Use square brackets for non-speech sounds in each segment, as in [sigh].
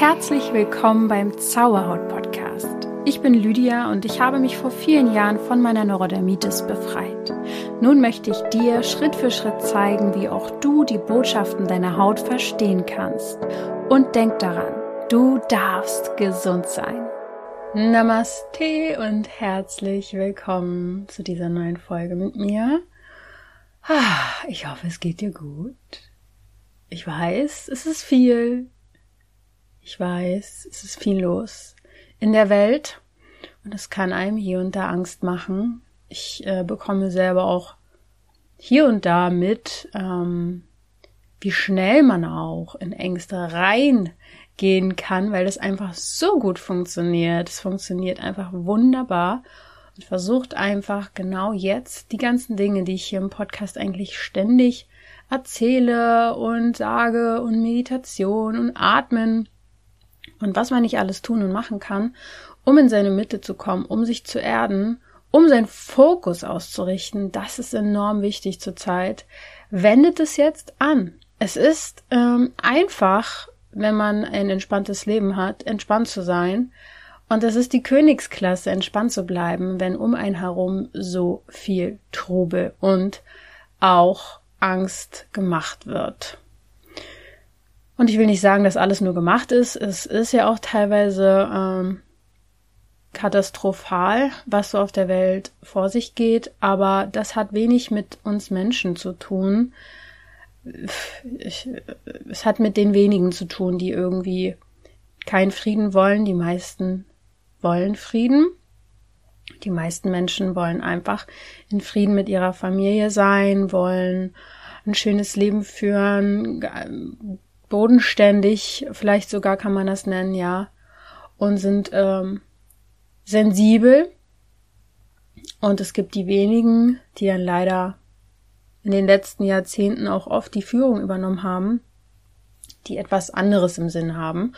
Herzlich willkommen beim Zauberhaut Podcast. Ich bin Lydia und ich habe mich vor vielen Jahren von meiner Neurodermitis befreit. Nun möchte ich dir Schritt für Schritt zeigen, wie auch du die Botschaften deiner Haut verstehen kannst. Und denk daran, du darfst gesund sein. Namaste und herzlich willkommen zu dieser neuen Folge mit mir. Ah, ich hoffe, es geht dir gut. Ich weiß, es ist viel. Ich weiß, es ist viel los in der Welt und es kann einem hier und da Angst machen. Ich äh, bekomme selber auch hier und da mit, ähm, wie schnell man auch in Ängste reingehen kann, weil das einfach so gut funktioniert. Es funktioniert einfach wunderbar und versucht einfach genau jetzt die ganzen Dinge, die ich hier im Podcast eigentlich ständig erzähle und sage und Meditation und Atmen und was man nicht alles tun und machen kann, um in seine Mitte zu kommen, um sich zu erden, um seinen Fokus auszurichten, das ist enorm wichtig zurzeit. Wendet es jetzt an. Es ist ähm, einfach, wenn man ein entspanntes Leben hat, entspannt zu sein. Und es ist die Königsklasse, entspannt zu bleiben, wenn um einen herum so viel Trubel und auch Angst gemacht wird. Und ich will nicht sagen, dass alles nur gemacht ist. Es ist ja auch teilweise ähm, katastrophal, was so auf der Welt vor sich geht. Aber das hat wenig mit uns Menschen zu tun. Ich, es hat mit den wenigen zu tun, die irgendwie keinen Frieden wollen. Die meisten wollen Frieden. Die meisten Menschen wollen einfach in Frieden mit ihrer Familie sein, wollen ein schönes Leben führen, bodenständig, vielleicht sogar kann man das nennen, ja, und sind ähm, sensibel. Und es gibt die wenigen, die dann leider in den letzten Jahrzehnten auch oft die Führung übernommen haben, die etwas anderes im Sinn haben.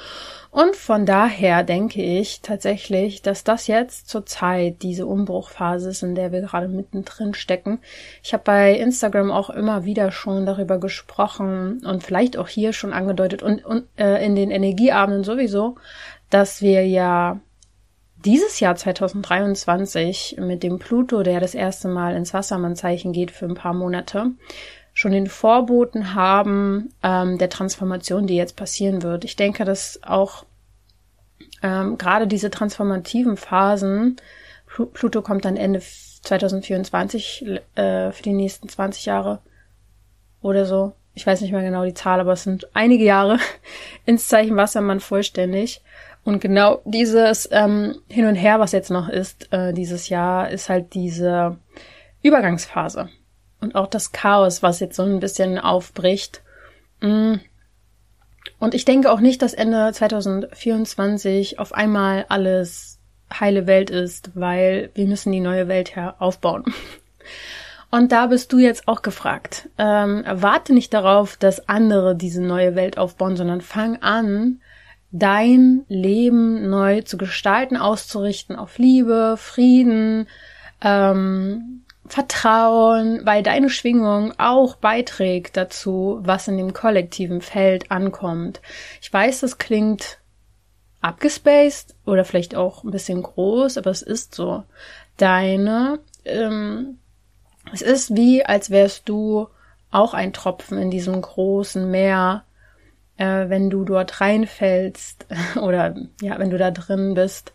Und von daher denke ich tatsächlich, dass das jetzt zur Zeit diese Umbruchphase ist, in der wir gerade mittendrin stecken. Ich habe bei Instagram auch immer wieder schon darüber gesprochen und vielleicht auch hier schon angedeutet und, und äh, in den Energieabenden sowieso, dass wir ja dieses Jahr 2023 mit dem Pluto, der das erste Mal ins Wassermannzeichen geht für ein paar Monate, schon den Vorboten haben ähm, der Transformation, die jetzt passieren wird. Ich denke, dass auch ähm, gerade diese transformativen Phasen, Pluto kommt dann Ende 2024 äh, für die nächsten 20 Jahre oder so. Ich weiß nicht mehr genau die Zahl, aber es sind einige Jahre [laughs] ins Zeichen Wassermann vollständig. Und genau dieses ähm, Hin und Her, was jetzt noch ist, äh, dieses Jahr, ist halt diese Übergangsphase und auch das Chaos, was jetzt so ein bisschen aufbricht. Mm. Und ich denke auch nicht, dass Ende 2024 auf einmal alles heile Welt ist, weil wir müssen die neue Welt her aufbauen. [laughs] Und da bist du jetzt auch gefragt. Ähm, warte nicht darauf, dass andere diese neue Welt aufbauen, sondern fang an, dein Leben neu zu gestalten, auszurichten auf Liebe, Frieden, ähm, Vertrauen, weil deine Schwingung auch beiträgt dazu, was in dem kollektiven Feld ankommt. Ich weiß, das klingt abgespaced oder vielleicht auch ein bisschen groß, aber es ist so. Deine, ähm, es ist wie, als wärst du auch ein Tropfen in diesem großen Meer, äh, wenn du dort reinfällst [laughs] oder ja, wenn du da drin bist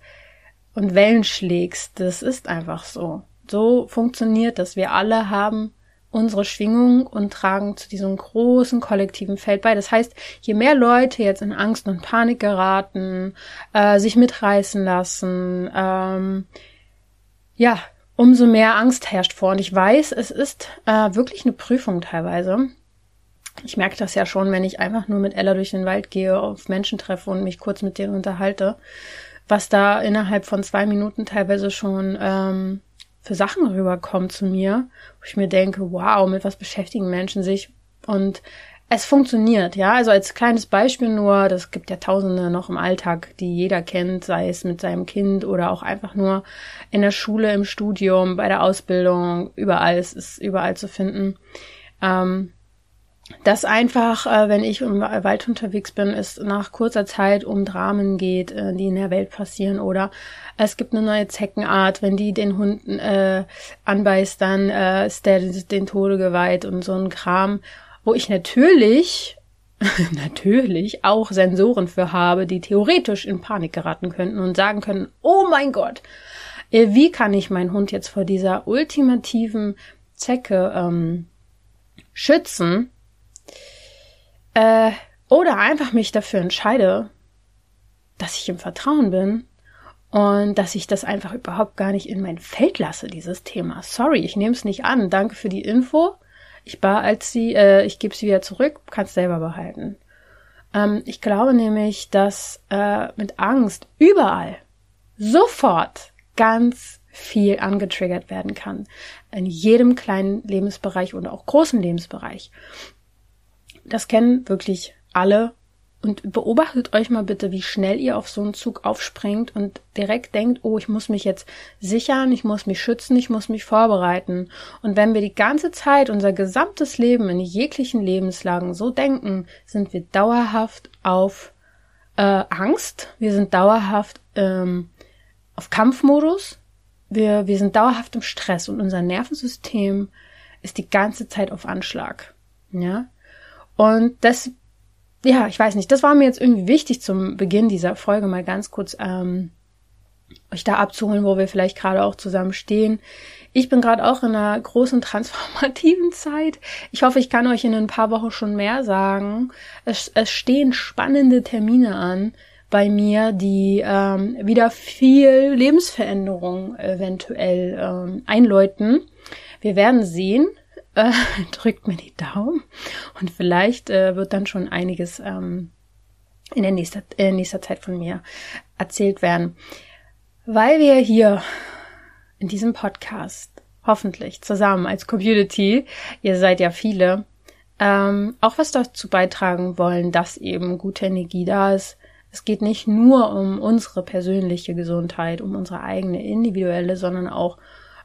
und Wellen schlägst. Das ist einfach so. So funktioniert das. Wir alle haben unsere Schwingung und tragen zu diesem großen kollektiven Feld bei. Das heißt, je mehr Leute jetzt in Angst und Panik geraten, äh, sich mitreißen lassen, ähm, ja, umso mehr Angst herrscht vor. Und ich weiß, es ist äh, wirklich eine Prüfung teilweise. Ich merke das ja schon, wenn ich einfach nur mit Ella durch den Wald gehe, auf Menschen treffe und mich kurz mit denen unterhalte, was da innerhalb von zwei Minuten teilweise schon ähm, für Sachen rüberkommen zu mir, wo ich mir denke, wow, mit was beschäftigen Menschen sich? Und es funktioniert, ja. Also als kleines Beispiel nur, das gibt ja Tausende noch im Alltag, die jeder kennt, sei es mit seinem Kind oder auch einfach nur in der Schule, im Studium, bei der Ausbildung, überall, es ist überall zu finden. Ähm, dass einfach, äh, wenn ich im Wald unterwegs bin, es nach kurzer Zeit um Dramen geht, äh, die in der Welt passieren oder es gibt eine neue Zeckenart, wenn die den Hunden äh, anbeißt, dann äh, ist der den Tode geweiht und so ein Kram, wo ich natürlich [laughs] natürlich auch Sensoren für habe, die theoretisch in Panik geraten könnten und sagen können, oh mein Gott, äh, wie kann ich meinen Hund jetzt vor dieser ultimativen Zecke ähm, schützen? Äh, oder einfach mich dafür entscheide, dass ich im Vertrauen bin und dass ich das einfach überhaupt gar nicht in mein Feld lasse, dieses Thema. Sorry, ich nehme es nicht an. Danke für die Info. Ich bar als sie, äh, ich gebe sie wieder zurück, kannst selber behalten. Ähm, ich glaube nämlich, dass äh, mit Angst überall sofort ganz viel angetriggert werden kann. In jedem kleinen Lebensbereich und auch großen Lebensbereich. Das kennen wirklich alle. Und beobachtet euch mal bitte, wie schnell ihr auf so einen Zug aufspringt und direkt denkt, oh, ich muss mich jetzt sichern, ich muss mich schützen, ich muss mich vorbereiten. Und wenn wir die ganze Zeit unser gesamtes Leben in jeglichen Lebenslagen so denken, sind wir dauerhaft auf äh, Angst, wir sind dauerhaft ähm, auf Kampfmodus, wir, wir sind dauerhaft im Stress und unser Nervensystem ist die ganze Zeit auf Anschlag. Ja, und das, ja, ich weiß nicht, das war mir jetzt irgendwie wichtig zum Beginn dieser Folge mal ganz kurz ähm, euch da abzuholen, wo wir vielleicht gerade auch zusammen stehen. Ich bin gerade auch in einer großen transformativen Zeit. Ich hoffe, ich kann euch in ein paar Wochen schon mehr sagen. Es, es stehen spannende Termine an bei mir, die ähm, wieder viel Lebensveränderung eventuell ähm, einläuten. Wir werden sehen äh, [laughs] drückt mir die Daumen und vielleicht äh, wird dann schon einiges ähm, in der nächster, äh, nächster Zeit von mir erzählt werden. Weil wir hier in diesem Podcast hoffentlich zusammen als Community, ihr seid ja viele, ähm, auch was dazu beitragen wollen, dass eben gute Energie da ist. Es geht nicht nur um unsere persönliche Gesundheit, um unsere eigene individuelle, sondern auch,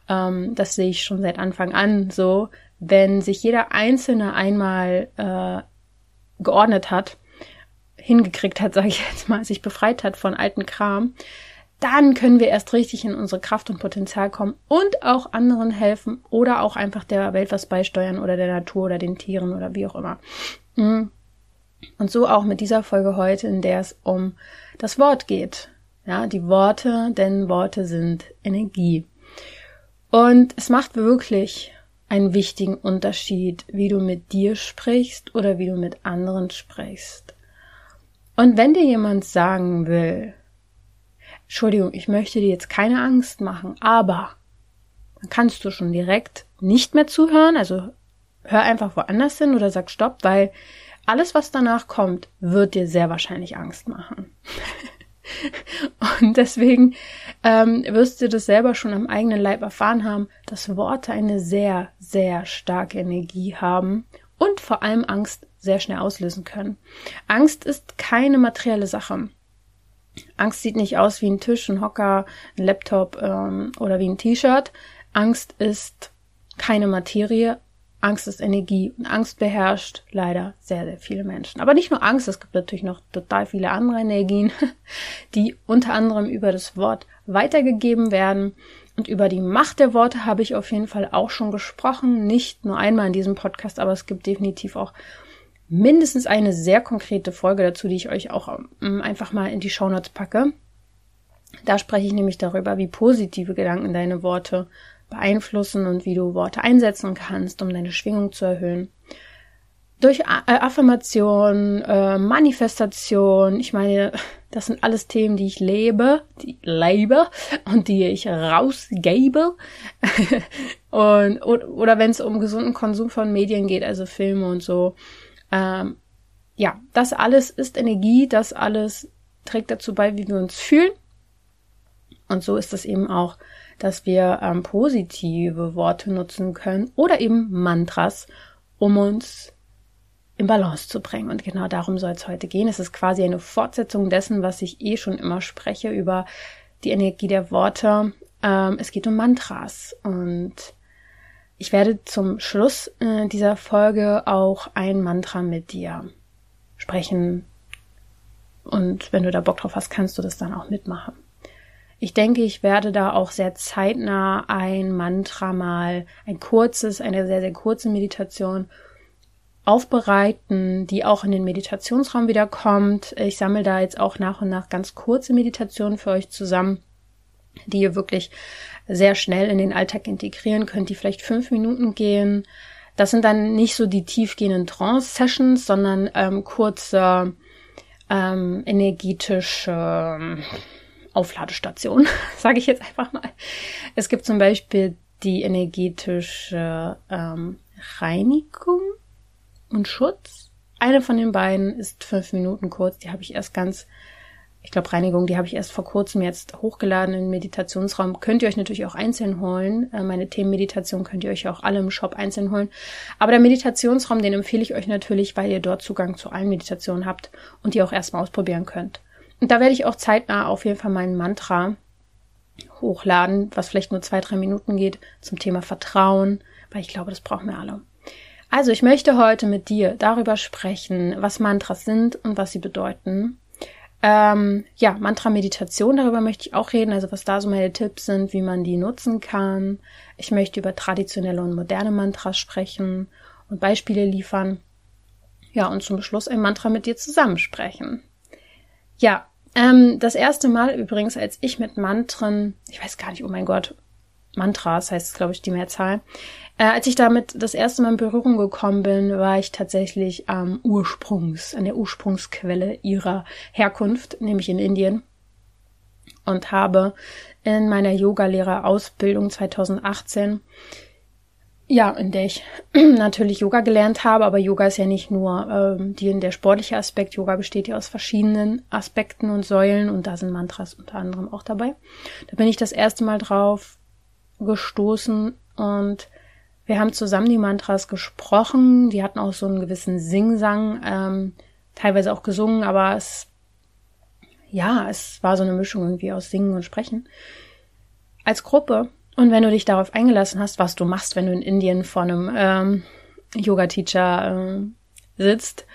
ähm, das sehe ich schon seit Anfang an so, wenn sich jeder Einzelne einmal äh, geordnet hat, hingekriegt hat, [laughs] sage ich jetzt mal, sich befreit hat von alten Kram, dann können wir erst richtig in unsere Kraft und Potenzial kommen und auch anderen helfen oder auch einfach der Welt was beisteuern oder der Natur oder den Tieren oder wie auch immer. Mhm. Und so auch mit dieser Folge heute, in der es um das Wort geht. Ja, die Worte, denn Worte sind Energie. Und es macht wirklich einen wichtigen Unterschied, wie du mit dir sprichst oder wie du mit anderen sprichst. Und wenn dir jemand sagen will, Entschuldigung, ich möchte dir jetzt keine Angst machen, aber dann kannst du schon direkt nicht mehr zuhören, also hör einfach woanders hin oder sag Stopp, weil alles, was danach kommt, wird dir sehr wahrscheinlich Angst machen. [laughs] Und deswegen ähm, wirst du das selber schon am eigenen Leib erfahren haben, dass Worte eine sehr, sehr starke Energie haben und vor allem Angst sehr schnell auslösen können. Angst ist keine materielle Sache. Angst sieht nicht aus wie ein Tisch, ein Hocker, ein Laptop ähm, oder wie ein T-Shirt. Angst ist keine Materie. Angst ist Energie und Angst beherrscht leider sehr, sehr viele Menschen. Aber nicht nur Angst, es gibt natürlich noch total viele andere Energien, [laughs] die unter anderem über das Wort weitergegeben werden. Und über die Macht der Worte habe ich auf jeden Fall auch schon gesprochen. Nicht nur einmal in diesem Podcast, aber es gibt definitiv auch mindestens eine sehr konkrete Folge dazu, die ich euch auch ähm, einfach mal in die Shownotes packe. Da spreche ich nämlich darüber, wie positive Gedanken deine Worte beeinflussen und wie du Worte einsetzen kannst, um deine Schwingung zu erhöhen. Durch äh, Affirmation, äh, Manifestation, ich meine, das sind alles Themen, die ich lebe, die lebe und die ich rausgebe. [laughs] und, oder, oder wenn es um gesunden Konsum von Medien geht, also Filme und so. Ähm, ja, das alles ist Energie, das alles trägt dazu bei, wie wir uns fühlen. Und so ist es eben auch dass wir ähm, positive Worte nutzen können oder eben Mantras, um uns in Balance zu bringen. Und genau darum soll es heute gehen. Es ist quasi eine Fortsetzung dessen, was ich eh schon immer spreche über die Energie der Worte. Ähm, es geht um Mantras und ich werde zum Schluss äh, dieser Folge auch ein Mantra mit dir sprechen. Und wenn du da Bock drauf hast, kannst du das dann auch mitmachen. Ich denke, ich werde da auch sehr zeitnah ein Mantra mal, ein kurzes, eine sehr, sehr kurze Meditation aufbereiten, die auch in den Meditationsraum wieder kommt. Ich sammle da jetzt auch nach und nach ganz kurze Meditationen für euch zusammen, die ihr wirklich sehr schnell in den Alltag integrieren könnt, die vielleicht fünf Minuten gehen. Das sind dann nicht so die tiefgehenden Trance-Sessions, sondern ähm, kurze ähm, energetische Aufladestation, [laughs] sage ich jetzt einfach mal. Es gibt zum Beispiel die energetische ähm, Reinigung und Schutz. Eine von den beiden ist fünf Minuten kurz. Die habe ich erst ganz, ich glaube Reinigung, die habe ich erst vor kurzem jetzt hochgeladen im Meditationsraum. Könnt ihr euch natürlich auch einzeln holen. Äh, meine Themenmeditation könnt ihr euch auch alle im Shop einzeln holen. Aber der Meditationsraum, den empfehle ich euch natürlich, weil ihr dort Zugang zu allen Meditationen habt und die auch erstmal ausprobieren könnt. Und da werde ich auch zeitnah auf jeden Fall mein Mantra hochladen, was vielleicht nur zwei, drei Minuten geht, zum Thema Vertrauen, weil ich glaube, das brauchen wir alle. Also ich möchte heute mit dir darüber sprechen, was Mantras sind und was sie bedeuten. Ähm, ja, Mantra-Meditation, darüber möchte ich auch reden, also was da so meine Tipps sind, wie man die nutzen kann. Ich möchte über traditionelle und moderne Mantras sprechen und Beispiele liefern. Ja, und zum Schluss ein Mantra mit dir zusammensprechen. Ja, ähm, das erste Mal übrigens, als ich mit Mantren, ich weiß gar nicht, oh mein Gott, Mantras heißt es, glaube ich, die Mehrzahl. Äh, als ich damit das erste Mal in Berührung gekommen bin, war ich tatsächlich am Ursprungs, an der Ursprungsquelle ihrer Herkunft, nämlich in Indien. Und habe in meiner Yogalehrerausbildung 2018 ja, in der ich [clears throat] natürlich Yoga gelernt habe, aber Yoga ist ja nicht nur ähm, die, der sportliche Aspekt. Yoga besteht ja aus verschiedenen Aspekten und Säulen und da sind Mantras unter anderem auch dabei. Da bin ich das erste Mal drauf gestoßen und wir haben zusammen die Mantras gesprochen. Die hatten auch so einen gewissen Singsang, ähm, teilweise auch gesungen, aber es, ja, es war so eine Mischung irgendwie aus Singen und Sprechen. Als Gruppe und wenn du dich darauf eingelassen hast, was du machst, wenn du in Indien vor einem ähm, Yoga-Teacher äh, sitzt,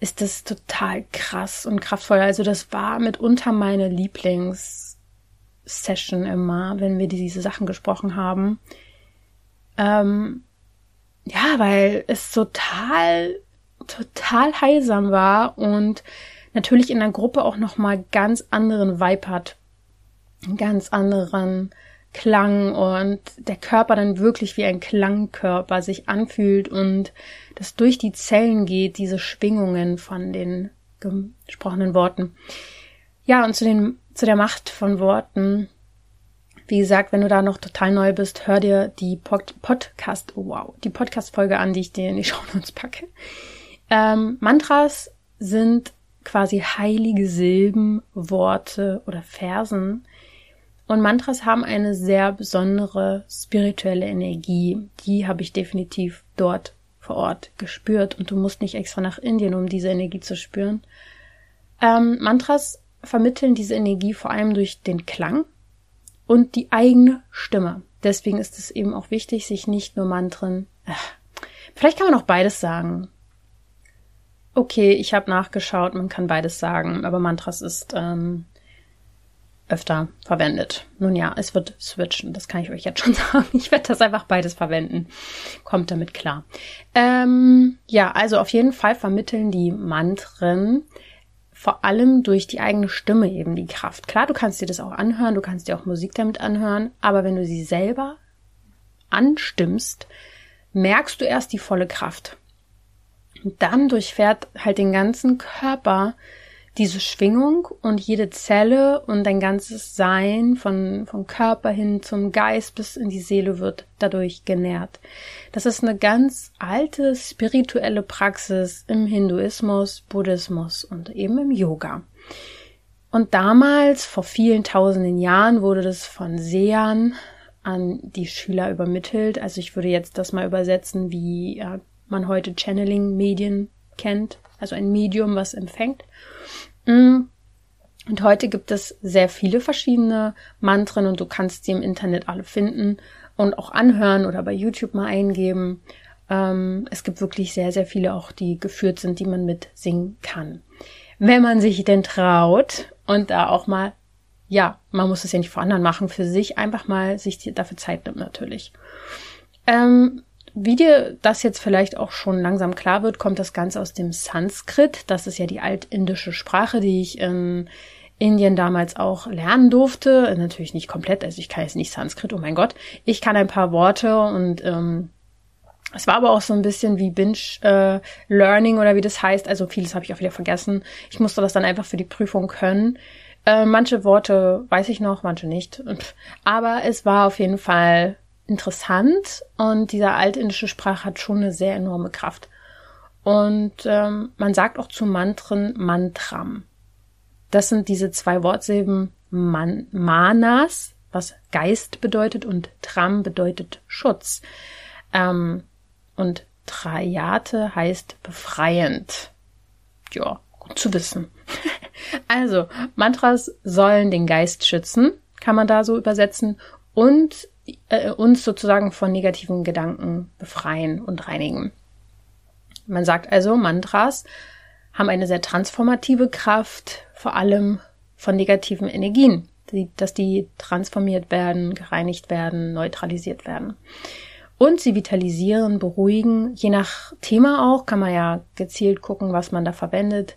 ist das total krass und kraftvoll. Also das war mitunter meine Lieblingssession immer, wenn wir diese Sachen gesprochen haben. Ähm, ja, weil es total, total heilsam war und natürlich in der Gruppe auch nochmal ganz anderen Vibe hat. Ganz anderen Klang und der Körper dann wirklich wie ein Klangkörper sich anfühlt und das durch die Zellen geht, diese Schwingungen von den gesprochenen Worten. Ja, und zu den, zu der Macht von Worten. Wie gesagt, wenn du da noch total neu bist, hör dir die Pod Podcast, oh wow, die Podcast-Folge an, die ich dir in die [laughs] Show Notes packe. Ähm, Mantras sind quasi heilige Silben, Worte oder Versen, und Mantras haben eine sehr besondere spirituelle Energie. Die habe ich definitiv dort vor Ort gespürt. Und du musst nicht extra nach Indien, um diese Energie zu spüren. Ähm, Mantras vermitteln diese Energie vor allem durch den Klang und die eigene Stimme. Deswegen ist es eben auch wichtig, sich nicht nur Mantren. Äh, vielleicht kann man auch beides sagen. Okay, ich habe nachgeschaut, man kann beides sagen, aber Mantras ist ähm, öfter verwendet. Nun ja, es wird switchen, das kann ich euch jetzt schon [laughs] sagen. Ich werde das einfach beides verwenden. Kommt damit klar. Ähm, ja, also auf jeden Fall vermitteln die Mantren vor allem durch die eigene Stimme eben die Kraft. Klar, du kannst dir das auch anhören, du kannst dir auch Musik damit anhören, aber wenn du sie selber anstimmst, merkst du erst die volle Kraft. Und dann durchfährt halt den ganzen Körper diese Schwingung und jede Zelle und dein ganzes Sein von, vom Körper hin zum Geist bis in die Seele wird dadurch genährt. Das ist eine ganz alte spirituelle Praxis im Hinduismus, Buddhismus und eben im Yoga. Und damals, vor vielen tausenden Jahren, wurde das von Sehern an die Schüler übermittelt. Also ich würde jetzt das mal übersetzen, wie man heute Channeling-Medien kennt. Also ein Medium, was empfängt. Mm. Und heute gibt es sehr viele verschiedene Mantren und du kannst sie im Internet alle finden. und auch anhören oder bei YouTube mal eingeben. Ähm, es gibt wirklich sehr, sehr viele auch, die geführt sind, die man mit singen kann. Wenn man sich denn traut und da auch mal, ja, man muss es ja nicht vor anderen machen, für sich einfach mal sich dafür Zeit nimmt natürlich. Ähm, wie dir das jetzt vielleicht auch schon langsam klar wird, kommt das Ganze aus dem Sanskrit. Das ist ja die altindische Sprache, die ich in Indien damals auch lernen durfte. Natürlich nicht komplett, also ich kann jetzt nicht Sanskrit, oh mein Gott. Ich kann ein paar Worte und ähm, es war aber auch so ein bisschen wie Binge äh, oder wie das heißt. Also vieles habe ich auch wieder vergessen. Ich musste das dann einfach für die Prüfung können. Äh, manche Worte weiß ich noch, manche nicht. Aber es war auf jeden Fall interessant und diese altindische Sprache hat schon eine sehr enorme Kraft. Und ähm, man sagt auch zu Mantren Mantram. Das sind diese zwei Wortsilben Man Manas, was Geist bedeutet, und Tram bedeutet Schutz. Ähm, und Trayate heißt befreiend. Ja, gut zu wissen. [laughs] also, Mantras sollen den Geist schützen, kann man da so übersetzen, und äh, uns sozusagen von negativen Gedanken befreien und reinigen. Man sagt also, Mantras haben eine sehr transformative Kraft, vor allem von negativen Energien, dass die transformiert werden, gereinigt werden, neutralisiert werden. Und sie vitalisieren, beruhigen, je nach Thema auch, kann man ja gezielt gucken, was man da verwendet.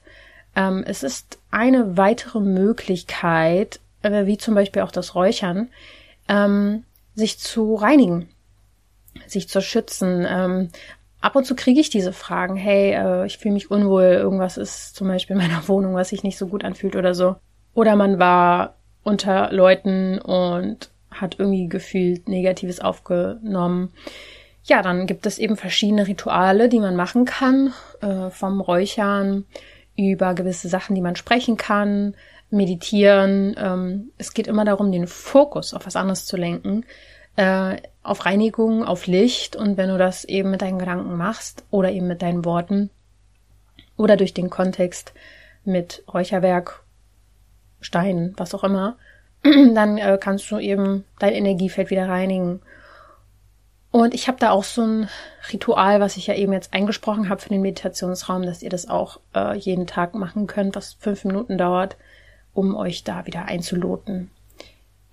Ähm, es ist eine weitere Möglichkeit, äh, wie zum Beispiel auch das Räuchern, ähm, sich zu reinigen, sich zu schützen. Ähm, ab und zu kriege ich diese Fragen, hey, äh, ich fühle mich unwohl, irgendwas ist zum Beispiel in meiner [laughs] Wohnung, was sich nicht so gut anfühlt oder so. Oder man war unter Leuten und hat irgendwie gefühlt Negatives aufgenommen. Ja, dann gibt es eben verschiedene Rituale, die man machen kann, äh, vom Räuchern über gewisse Sachen, die man sprechen kann, meditieren. Ähm, es geht immer darum, den Fokus auf was anderes zu lenken, äh, auf Reinigung, auf Licht. Und wenn du das eben mit deinen Gedanken machst oder eben mit deinen Worten oder durch den Kontext mit Räucherwerk, Stein, was auch immer, [clears throat] dann äh, kannst du eben dein Energiefeld wieder reinigen. Und ich habe da auch so ein Ritual, was ich ja eben jetzt eingesprochen habe für den Meditationsraum, dass ihr das auch äh, jeden Tag machen könnt, was fünf Minuten dauert um euch da wieder einzuloten.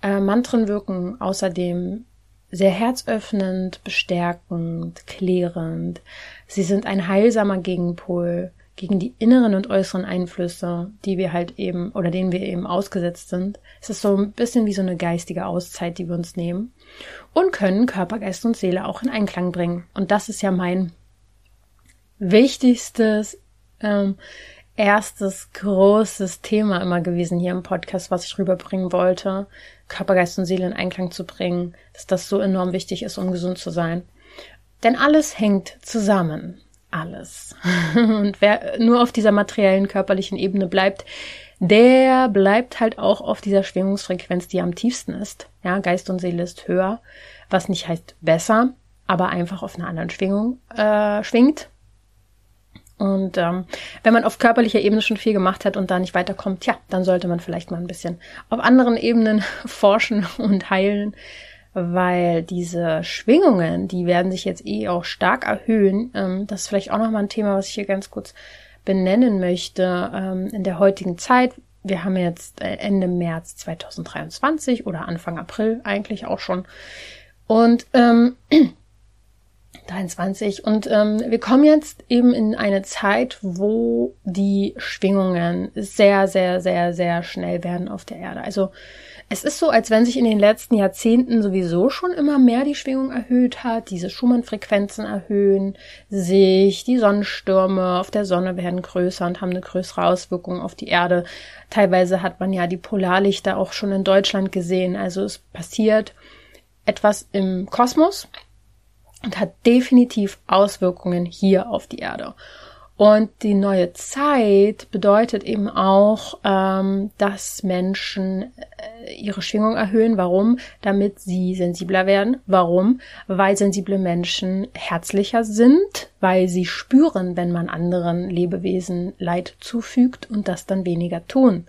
Äh, Mantren wirken außerdem sehr herzöffnend, bestärkend, klärend. Sie sind ein heilsamer Gegenpol gegen die inneren und äußeren Einflüsse, die wir halt eben oder denen wir eben ausgesetzt sind. Es ist so ein bisschen wie so eine geistige Auszeit, die wir uns nehmen und können Körper, Geist und Seele auch in Einklang bringen. Und das ist ja mein wichtigstes ähm, erstes großes Thema immer gewesen hier im Podcast, was ich rüberbringen wollte, Körper, Geist und Seele in Einklang zu bringen, dass das so enorm wichtig ist, um gesund zu sein. Denn alles hängt zusammen. Alles. [laughs] Und wer nur auf dieser materiellen, körperlichen Ebene bleibt, der bleibt halt auch auf dieser Schwingungsfrequenz, die am tiefsten ist. Ja, Geist und Seele ist höher, was nicht heißt besser, aber einfach auf einer anderen Schwingung äh, schwingt. Und ähm, wenn man auf körperlicher Ebene schon viel gemacht hat und da nicht weiterkommt, ja, dann sollte man vielleicht mal ein bisschen auf anderen Ebenen [laughs] forschen und heilen, weil diese Schwingungen, die werden sich jetzt eh auch stark erhöhen. Ähm, das ist vielleicht auch nochmal ein Thema, was ich hier ganz kurz benennen möchte. Ähm, in der heutigen Zeit, wir haben jetzt äh, Ende März 2023 oder Anfang April eigentlich auch schon. Und ähm, [clears throat] 23. Und ähm, wir kommen jetzt eben in eine Zeit, wo die Schwingungen sehr, sehr, sehr, sehr schnell werden auf der Erde. Also es ist so, als wenn sich in den letzten Jahrzehnten sowieso schon immer mehr die Schwingung erhöht hat, diese Schumann-Frequenzen erhöhen sich, die Sonnenstürme auf der Sonne werden größer und haben eine größere Auswirkung auf die Erde. Teilweise hat man ja die Polarlichter auch schon in Deutschland gesehen. Also es passiert etwas im Kosmos, und hat definitiv Auswirkungen hier auf die Erde. Und die neue Zeit bedeutet eben auch, ähm, dass Menschen ihre Schwingung erhöhen. Warum? Damit sie sensibler werden. Warum? Weil sensible Menschen herzlicher sind, weil sie spüren, wenn man anderen Lebewesen Leid zufügt und das dann weniger tun.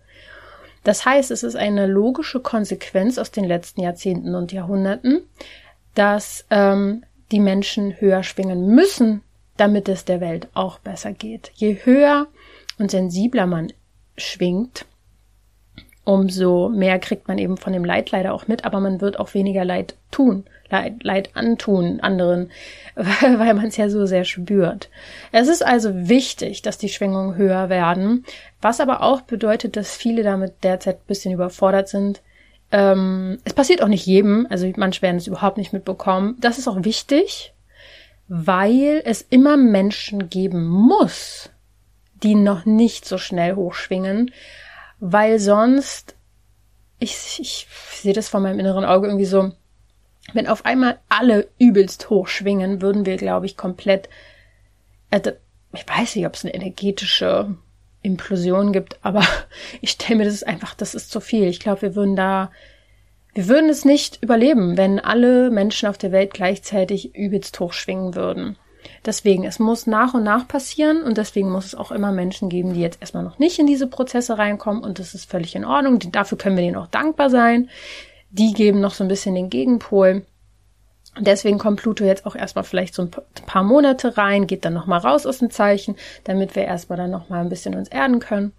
Das heißt, es ist eine logische Konsequenz aus den letzten Jahrzehnten und Jahrhunderten, dass ähm, die Menschen höher schwingen müssen, damit es der Welt auch besser geht. Je höher und sensibler man schwingt, umso mehr kriegt man eben von dem Leid leider auch mit, aber man wird auch weniger Leid tun, Leid, Leid antun anderen, [laughs] weil man es ja so sehr spürt. Es ist also wichtig, dass die Schwingungen höher werden, was aber auch bedeutet, dass viele damit derzeit ein bisschen überfordert sind. Ähm, es passiert auch nicht jedem, also manche werden es überhaupt nicht mitbekommen. Das ist auch wichtig, weil es immer Menschen geben muss, die noch nicht so schnell hochschwingen, weil sonst, ich, ich sehe das vor meinem inneren Auge irgendwie so, wenn auf einmal alle übelst hochschwingen, würden wir, glaube ich, komplett, also, ich weiß nicht, ob es eine energetische Implosion gibt, aber [laughs] ich stelle mir das einfach, das ist zu viel. Ich glaube, wir würden da, wir würden es nicht überleben, wenn alle Menschen auf der Welt gleichzeitig übelst hochschwingen würden. Deswegen, es muss nach und nach passieren und deswegen muss es auch immer Menschen geben, die jetzt erstmal noch nicht in diese Prozesse reinkommen und das ist völlig in Ordnung. Dafür können wir denen auch dankbar sein. Die geben noch so ein bisschen den Gegenpol. Und deswegen kommt Pluto jetzt auch erstmal vielleicht so ein paar Monate rein, geht dann nochmal raus aus dem Zeichen, damit wir erstmal dann nochmal ein bisschen uns erden können.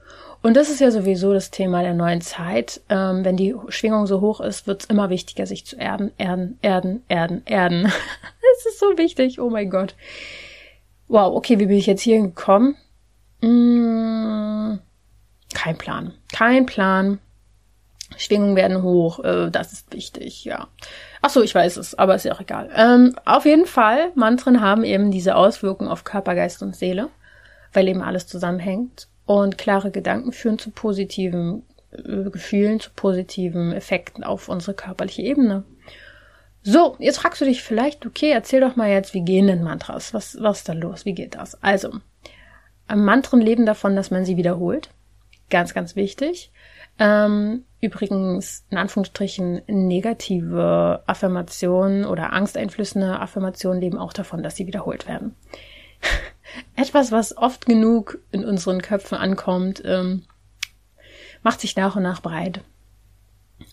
Und das ist ja sowieso das Thema der neuen Zeit. Ähm, wenn die Schwingung so hoch ist, wird es immer wichtiger, sich zu erden, erden, erden, erden, erden. [laughs] Es ist so wichtig. Oh mein Gott. Wow, okay, wie bin ich jetzt hier gekommen? Hm, kein Plan. Kein Plan. Schwingungen werden hoch, äh, das ist wichtig, ja. Ach so, ich weiß es, aber ist ja auch egal. Ähm, auf jeden Fall, Mantren haben eben diese Auswirkungen auf Körper, Geist und Seele, weil eben alles zusammenhängt. Und klare Gedanken führen zu positiven äh, Gefühlen, zu positiven Effekten auf unsere körperliche Ebene. So, jetzt fragst du dich vielleicht, okay, erzähl doch mal jetzt, wie gehen denn Mantras? Was, was ist da los? Wie geht das? Also, Mantren leben davon, dass man sie wiederholt. Ganz, ganz wichtig. Ähm, übrigens, in Anführungsstrichen, negative Affirmationen oder angsteinflößende Affirmationen leben auch davon, dass sie wiederholt werden. [laughs] Etwas, was oft genug in unseren Köpfen ankommt, ähm, macht sich nach und nach breit.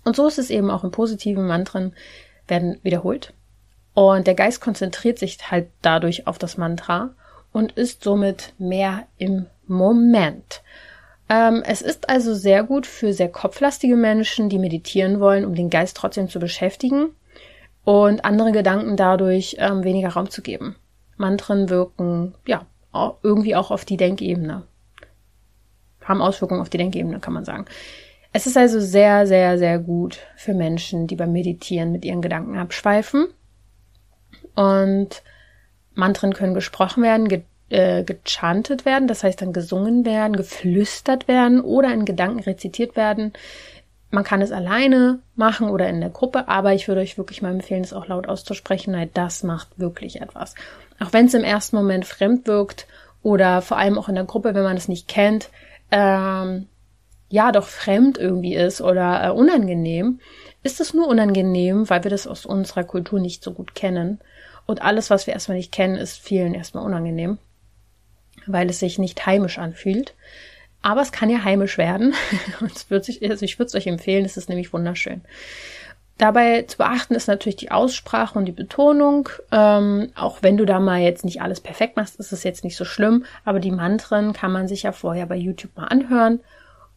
Und so ist es eben auch in positiven Mantren werden wiederholt. Und der Geist konzentriert sich halt dadurch auf das Mantra und ist somit mehr im Moment. Ähm, es ist also sehr gut für sehr kopflastige Menschen, die meditieren wollen, um den Geist trotzdem zu beschäftigen und andere Gedanken dadurch ähm, weniger Raum zu geben. Mantren wirken, ja, irgendwie auch auf die Denkebene. Haben Auswirkungen auf die Denkebene, kann man sagen. Es ist also sehr, sehr, sehr gut für Menschen, die beim Meditieren mit ihren Gedanken abschweifen. Und Mantren können gesprochen werden, ge äh, gechantet werden, das heißt dann gesungen werden, geflüstert werden oder in Gedanken rezitiert werden. Man kann es alleine machen oder in der Gruppe, aber ich würde euch wirklich mal empfehlen, es auch laut auszusprechen, weil das macht wirklich etwas. Auch wenn es im ersten Moment fremd wirkt oder vor allem auch in der Gruppe, wenn man es nicht kennt, ähm, ja doch fremd irgendwie ist oder äh, unangenehm, ist es nur unangenehm, weil wir das aus unserer Kultur nicht so gut kennen. Und alles, was wir erstmal nicht kennen, ist vielen erstmal unangenehm, weil es sich nicht heimisch anfühlt. Aber es kann ja heimisch werden. [laughs] Und es wird sich, also ich würde es euch empfehlen, es ist nämlich wunderschön. Dabei zu beachten ist natürlich die Aussprache und die Betonung. Ähm, auch wenn du da mal jetzt nicht alles perfekt machst, ist es jetzt nicht so schlimm. Aber die Mantren kann man sich ja vorher bei YouTube mal anhören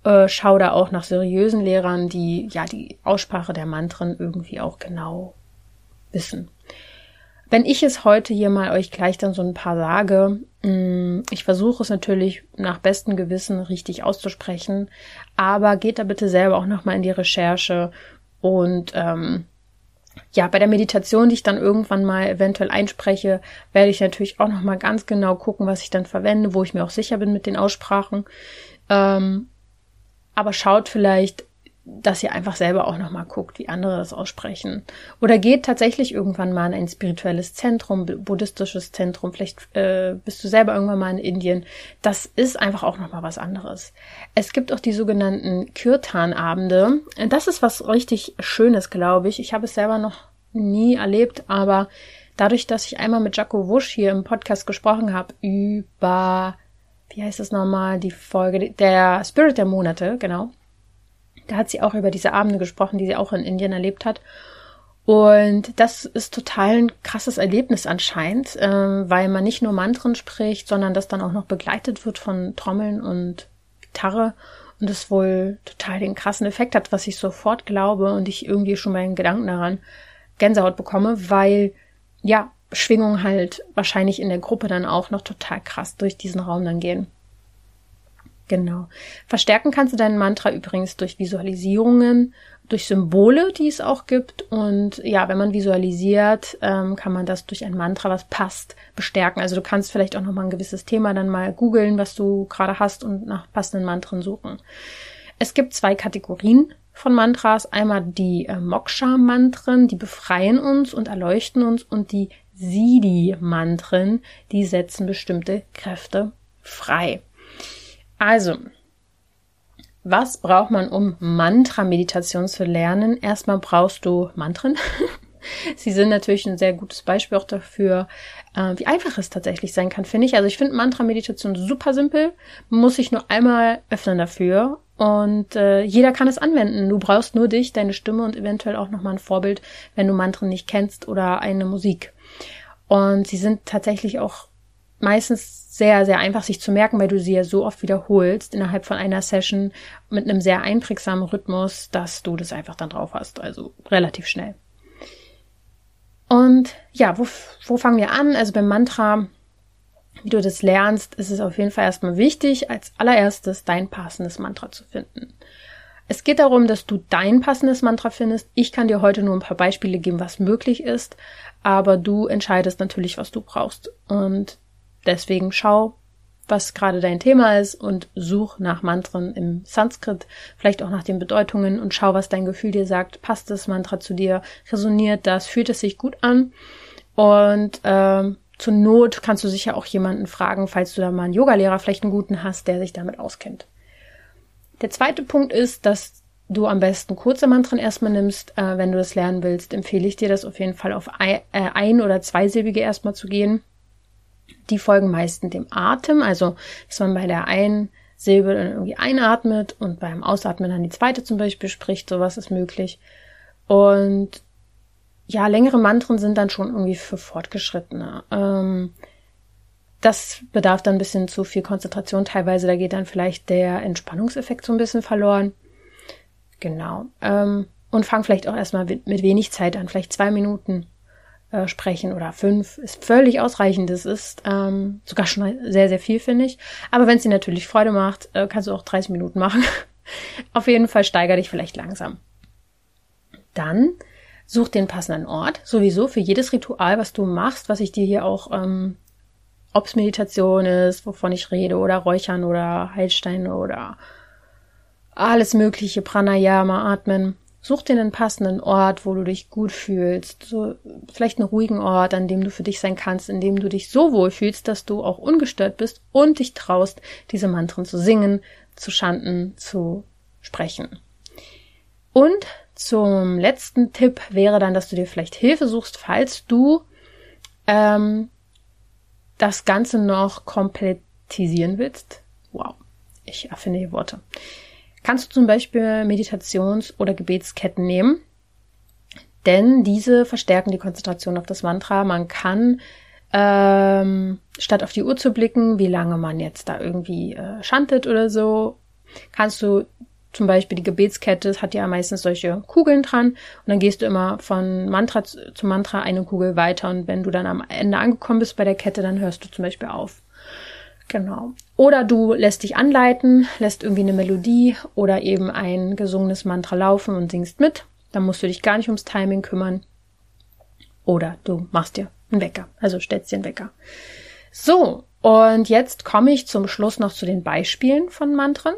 äh, schau da auch nach seriösen Lehrern, die ja die Aussprache der Mantren irgendwie auch genau wissen. Wenn ich es heute hier mal euch gleich dann so ein paar sage, mm, ich versuche es natürlich nach bestem Gewissen richtig auszusprechen, aber geht da bitte selber auch nochmal in die Recherche und ähm, ja, bei der Meditation, die ich dann irgendwann mal eventuell einspreche, werde ich natürlich auch nochmal ganz genau gucken, was ich dann verwende, wo ich mir auch sicher bin mit den Aussprachen. Ähm, aber schaut vielleicht, dass ihr einfach selber auch nochmal guckt, wie andere das aussprechen. Oder geht tatsächlich irgendwann mal in ein spirituelles Zentrum, buddhistisches Zentrum, vielleicht äh, bist du selber irgendwann mal in Indien. Das ist einfach auch nochmal was anderes. Es gibt auch die sogenannten Kirtan-Abende. Das ist was richtig Schönes, glaube ich. Ich habe es selber noch nie erlebt, aber dadurch, dass ich einmal mit Jaco Wusch hier im Podcast gesprochen habe über wie heißt es nochmal, die Folge, der Spirit der Monate, genau. Da hat sie auch über diese Abende gesprochen, die sie auch in Indien erlebt hat. Und das ist total ein krasses Erlebnis anscheinend, äh, weil man nicht nur Mantren spricht, sondern das dann auch noch begleitet wird von Trommeln und Gitarre und es wohl total den krassen Effekt hat, was ich sofort glaube und ich irgendwie schon meinen Gedanken daran Gänsehaut bekomme, weil ja, Schwingungen halt wahrscheinlich in der Gruppe dann auch noch total krass durch diesen Raum dann gehen. Genau. Verstärken kannst du deinen Mantra übrigens durch Visualisierungen, durch Symbole, die es auch gibt. Und ja, wenn man visualisiert, ähm, kann man das durch ein Mantra, was passt, bestärken. Also du kannst vielleicht auch noch mal ein gewisses Thema dann mal googeln, was du gerade hast und nach passenden Mantren suchen. Es gibt zwei Kategorien von Mantras. Einmal die äh, Moksha-Mantren, die befreien uns und erleuchten uns und die Siddhi-Mantren, die setzen bestimmte Kräfte frei. Also, was braucht man, um Mantra-Meditation zu lernen? Erstmal brauchst du Mantren. [laughs] Sie sind natürlich ein sehr gutes Beispiel auch dafür, äh, wie einfach es tatsächlich sein kann, finde ich. Also ich finde Mantra-Meditation super simpel, muss sich nur einmal öffnen dafür und äh, jeder kann es anwenden. Du brauchst nur dich, deine Stimme und eventuell auch nochmal ein Vorbild, wenn du Mantren nicht kennst oder eine Musik. Und sie sind tatsächlich auch meistens sehr, sehr einfach sich zu merken, weil du sie ja so oft wiederholst innerhalb von einer Session mit einem sehr einprägsamen Rhythmus, dass du das einfach dann drauf hast. Also relativ schnell. Und ja, wo, wo fangen wir an? Also beim Mantra, wie du das lernst, ist es auf jeden Fall erstmal wichtig, als allererstes dein passendes Mantra zu finden. Es geht darum, dass du dein passendes Mantra findest. Ich kann dir heute nur ein paar Beispiele geben, was möglich ist, aber du entscheidest natürlich, was du brauchst. Und Deswegen schau, was gerade dein Thema ist und such nach Mantren im Sanskrit, vielleicht auch nach den Bedeutungen und schau, was dein Gefühl dir sagt. Passt das Mantra zu dir? Resoniert das? Fühlt es sich gut an? Und ähm, zur Not kannst du sicher auch jemanden fragen, falls du da mal einen Yogalehrer vielleicht einen guten hast, der sich damit auskennt. Der zweite Punkt ist, dass du am besten kurze Mantren erstmal nimmst. Äh, wenn du das lernen willst, empfehle ich dir das auf jeden Fall auf ein, äh, ein oder zweisilbige erstmal zu gehen die folgen meistens dem Atem, also dass man bei der einen Silbe dann irgendwie einatmet und beim Ausatmen dann die zweite zum Beispiel spricht, sowas ist möglich. Und ja, längere Mantren sind dann schon irgendwie für Fortgeschrittene. Ähm, das bedarf dann ein bisschen zu viel Konzentration teilweise, da geht dann vielleicht der Entspannungseffekt so ein bisschen verloren. Genau. Ähm, und fang vielleicht auch erstmal mit wenig Zeit an, vielleicht zwei Minuten äh, sprechen oder fünf ist völlig ausreichend. Das ist ähm, sogar schon sehr, sehr viel, finde ich. Aber wenn es dir natürlich Freude macht, äh, kannst du auch 30 Minuten machen. [laughs] Auf jeden Fall steiger dich vielleicht langsam. Dann such den passenden Ort. Sowieso für jedes Ritual, was du machst, was ich dir hier auch, ähm, ob es Meditation ist, wovon ich rede, oder Räuchern oder Heilsteine oder alles mögliche, Pranayama, Atmen. Such dir einen passenden Ort, wo du dich gut fühlst. So, vielleicht einen ruhigen Ort, an dem du für dich sein kannst, in dem du dich so wohl fühlst, dass du auch ungestört bist und dich traust, diese Mantren zu singen, zu chanten, zu sprechen. Und zum letzten Tipp wäre dann, dass du dir vielleicht Hilfe suchst, falls du ähm, das Ganze noch komplettisieren willst. Wow, ich erfinde hier Worte kannst du zum Beispiel Meditations- oder Gebetsketten nehmen, denn diese verstärken die Konzentration auf das Mantra. Man kann ähm, statt auf die Uhr zu blicken, wie lange man jetzt da irgendwie äh, schantet oder so, kannst du zum Beispiel die Gebetskette, hat ja meistens solche Kugeln dran und dann gehst du immer von Mantra zu Mantra eine Kugel weiter und wenn du dann am Ende angekommen bist bei der Kette, dann hörst du zum Beispiel auf. Genau. Oder du lässt dich anleiten, lässt irgendwie eine Melodie oder eben ein gesungenes Mantra laufen und singst mit. Dann musst du dich gar nicht ums Timing kümmern. Oder du machst dir einen Wecker, also stellst dir einen Wecker. So, und jetzt komme ich zum Schluss noch zu den Beispielen von Mantren.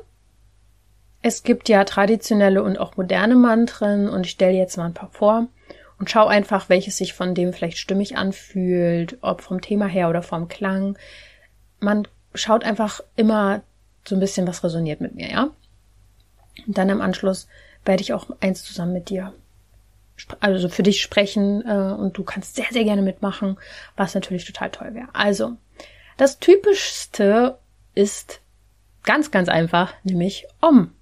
Es gibt ja traditionelle und auch moderne Mantren und ich stelle jetzt mal ein paar vor und schau einfach, welches sich von dem vielleicht stimmig anfühlt, ob vom Thema her oder vom Klang. Man schaut einfach immer so ein bisschen, was resoniert mit mir, ja. Und dann im Anschluss werde ich auch eins zusammen mit dir, also für dich sprechen äh, und du kannst sehr, sehr gerne mitmachen, was natürlich total toll wäre. Also, das Typischste ist ganz, ganz einfach, nämlich Om.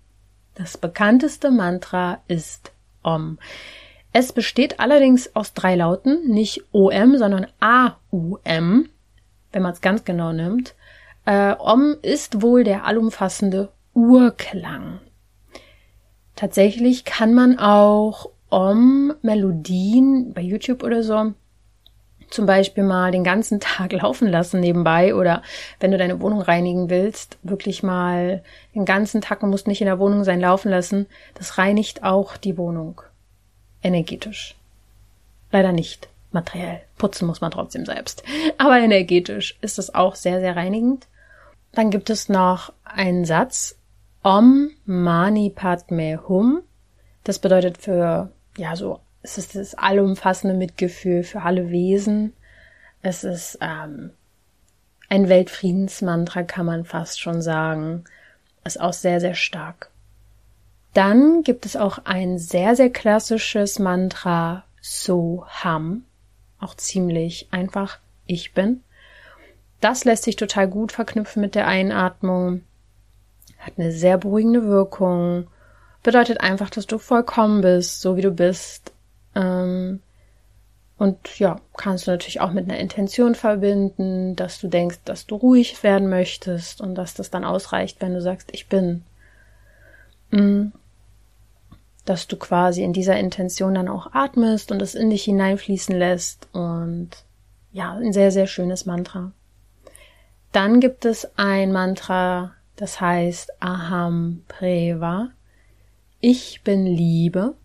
Das bekannteste Mantra ist Om. Es besteht allerdings aus drei Lauten, nicht OM, sondern AUM, wenn man es ganz genau nimmt. Äh, Om ist wohl der allumfassende Urklang. Tatsächlich kann man auch Om-Melodien bei YouTube oder so zum Beispiel mal den ganzen [laughs] Tag laufen lassen nebenbei oder wenn du deine Wohnung reinigen willst, wirklich mal den ganzen Tag, man muss nicht in der Wohnung sein, laufen lassen. Das reinigt auch die Wohnung. Energetisch. Leider nicht materiell. Putzen muss man trotzdem selbst. [laughs] Aber energetisch ist es auch sehr, sehr reinigend. Dann gibt es noch einen Satz. Om Mani Padme Hum. Das bedeutet für, ja, so es ist das allumfassende Mitgefühl für alle Wesen. Es ist ähm, ein Weltfriedensmantra, kann man fast schon sagen. Ist auch sehr, sehr stark. Dann gibt es auch ein sehr, sehr klassisches Mantra Soham. Auch ziemlich einfach ich bin. Das lässt sich total gut verknüpfen mit der Einatmung. Hat eine sehr beruhigende Wirkung. Bedeutet einfach, dass du vollkommen bist, so wie du bist. Ähm, und ja, kannst du natürlich auch mit einer Intention verbinden, dass du denkst, dass du ruhig werden möchtest und dass das dann ausreicht, wenn du sagst, ich bin. Mm. Dass du quasi in dieser Intention dann auch atmest und es in dich hineinfließen lässt und ja, ein sehr, sehr schönes Mantra. Dann gibt es ein Mantra, das heißt Aham Preva. Ich bin Liebe.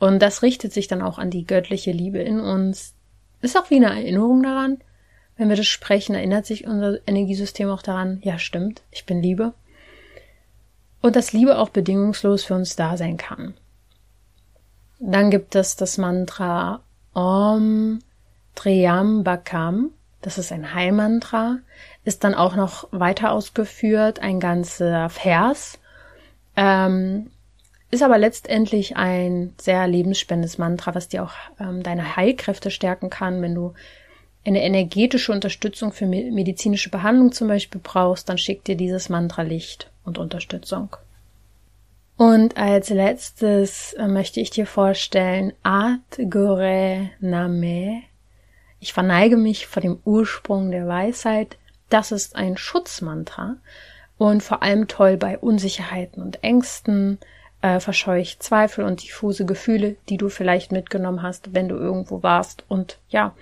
Und das richtet sich dann auch an die göttliche Liebe in uns. Ist auch wie eine Erinnerung daran. Wenn wir das sprechen, erinnert sich unser Energiesystem auch daran, ja stimmt, ich bin Liebe. Und dass Liebe auch bedingungslos für uns da sein kann. Dann gibt es das Mantra Om Triambakam. Das ist ein Heilmantra. Ist dann auch noch weiter ausgeführt, ein ganzer Vers. Ähm, ist aber letztendlich ein sehr lebensspendendes Mantra, was dir auch ähm, deine Heilkräfte stärken kann. Wenn du eine energetische Unterstützung für medizinische Behandlung zum Beispiel brauchst, dann schickt dir dieses Mantra Licht und Unterstützung. Und als letztes äh, möchte ich dir vorstellen At Gore Name. Ich verneige mich vor dem Ursprung der Weisheit. Das ist ein Schutzmantra und vor allem toll bei Unsicherheiten und Ängsten, äh, verscheucht Zweifel und diffuse Gefühle, die du vielleicht mitgenommen hast, wenn du irgendwo warst und ja,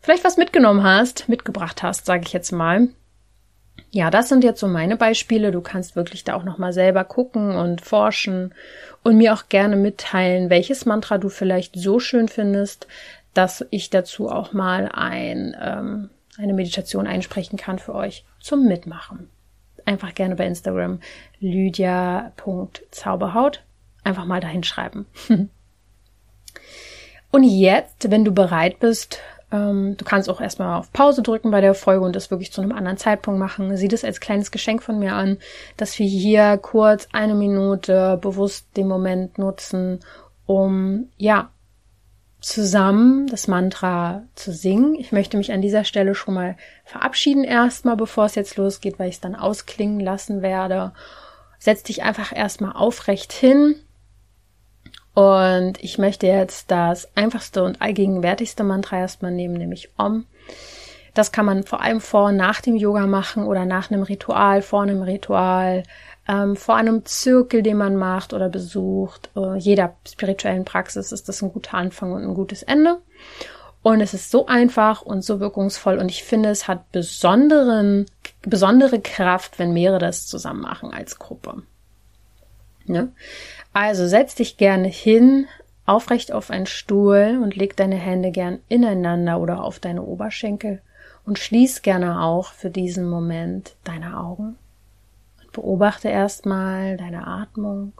vielleicht was mitgenommen hast, mitgebracht hast, sage ich jetzt mal. Ja, das sind jetzt so meine Beispiele. Du kannst wirklich da auch noch mal selber gucken und forschen und mir auch gerne mitteilen, welches Mantra du vielleicht so schön findest, dass ich dazu auch mal ein, ähm, eine Meditation einsprechen kann für euch zum Mitmachen einfach gerne bei Instagram lydia.zauberhaut einfach mal dahin schreiben. [laughs] und jetzt, wenn du bereit bist, ähm, du kannst auch erstmal auf Pause drücken bei der Folge und das wirklich zu einem anderen Zeitpunkt machen. Sieh das als kleines Geschenk von mir an, dass wir hier kurz eine Minute bewusst den Moment nutzen, um ja zusammen das Mantra zu singen. Ich möchte mich an dieser Stelle schon mal verabschieden erstmal, bevor es jetzt losgeht, weil ich es dann ausklingen lassen werde. Setz dich einfach erstmal aufrecht hin. Und ich möchte jetzt das einfachste und allgegenwärtigste Mantra erstmal nehmen, nämlich Om. Das kann man vor allem vor und nach dem Yoga machen oder nach einem Ritual, vor einem Ritual, ähm, vor einem Zirkel, den man macht oder besucht. Äh, jeder spirituellen Praxis ist das ein guter Anfang und ein gutes Ende. Und es ist so einfach und so wirkungsvoll und ich finde, es hat besonderen, besondere Kraft, wenn mehrere das zusammen machen als Gruppe. Ne? Also setz dich gerne hin, aufrecht auf einen Stuhl und leg deine Hände gern ineinander oder auf deine Oberschenkel und schließ gerne auch für diesen Moment deine Augen. Beobachte erstmal deine Atmung.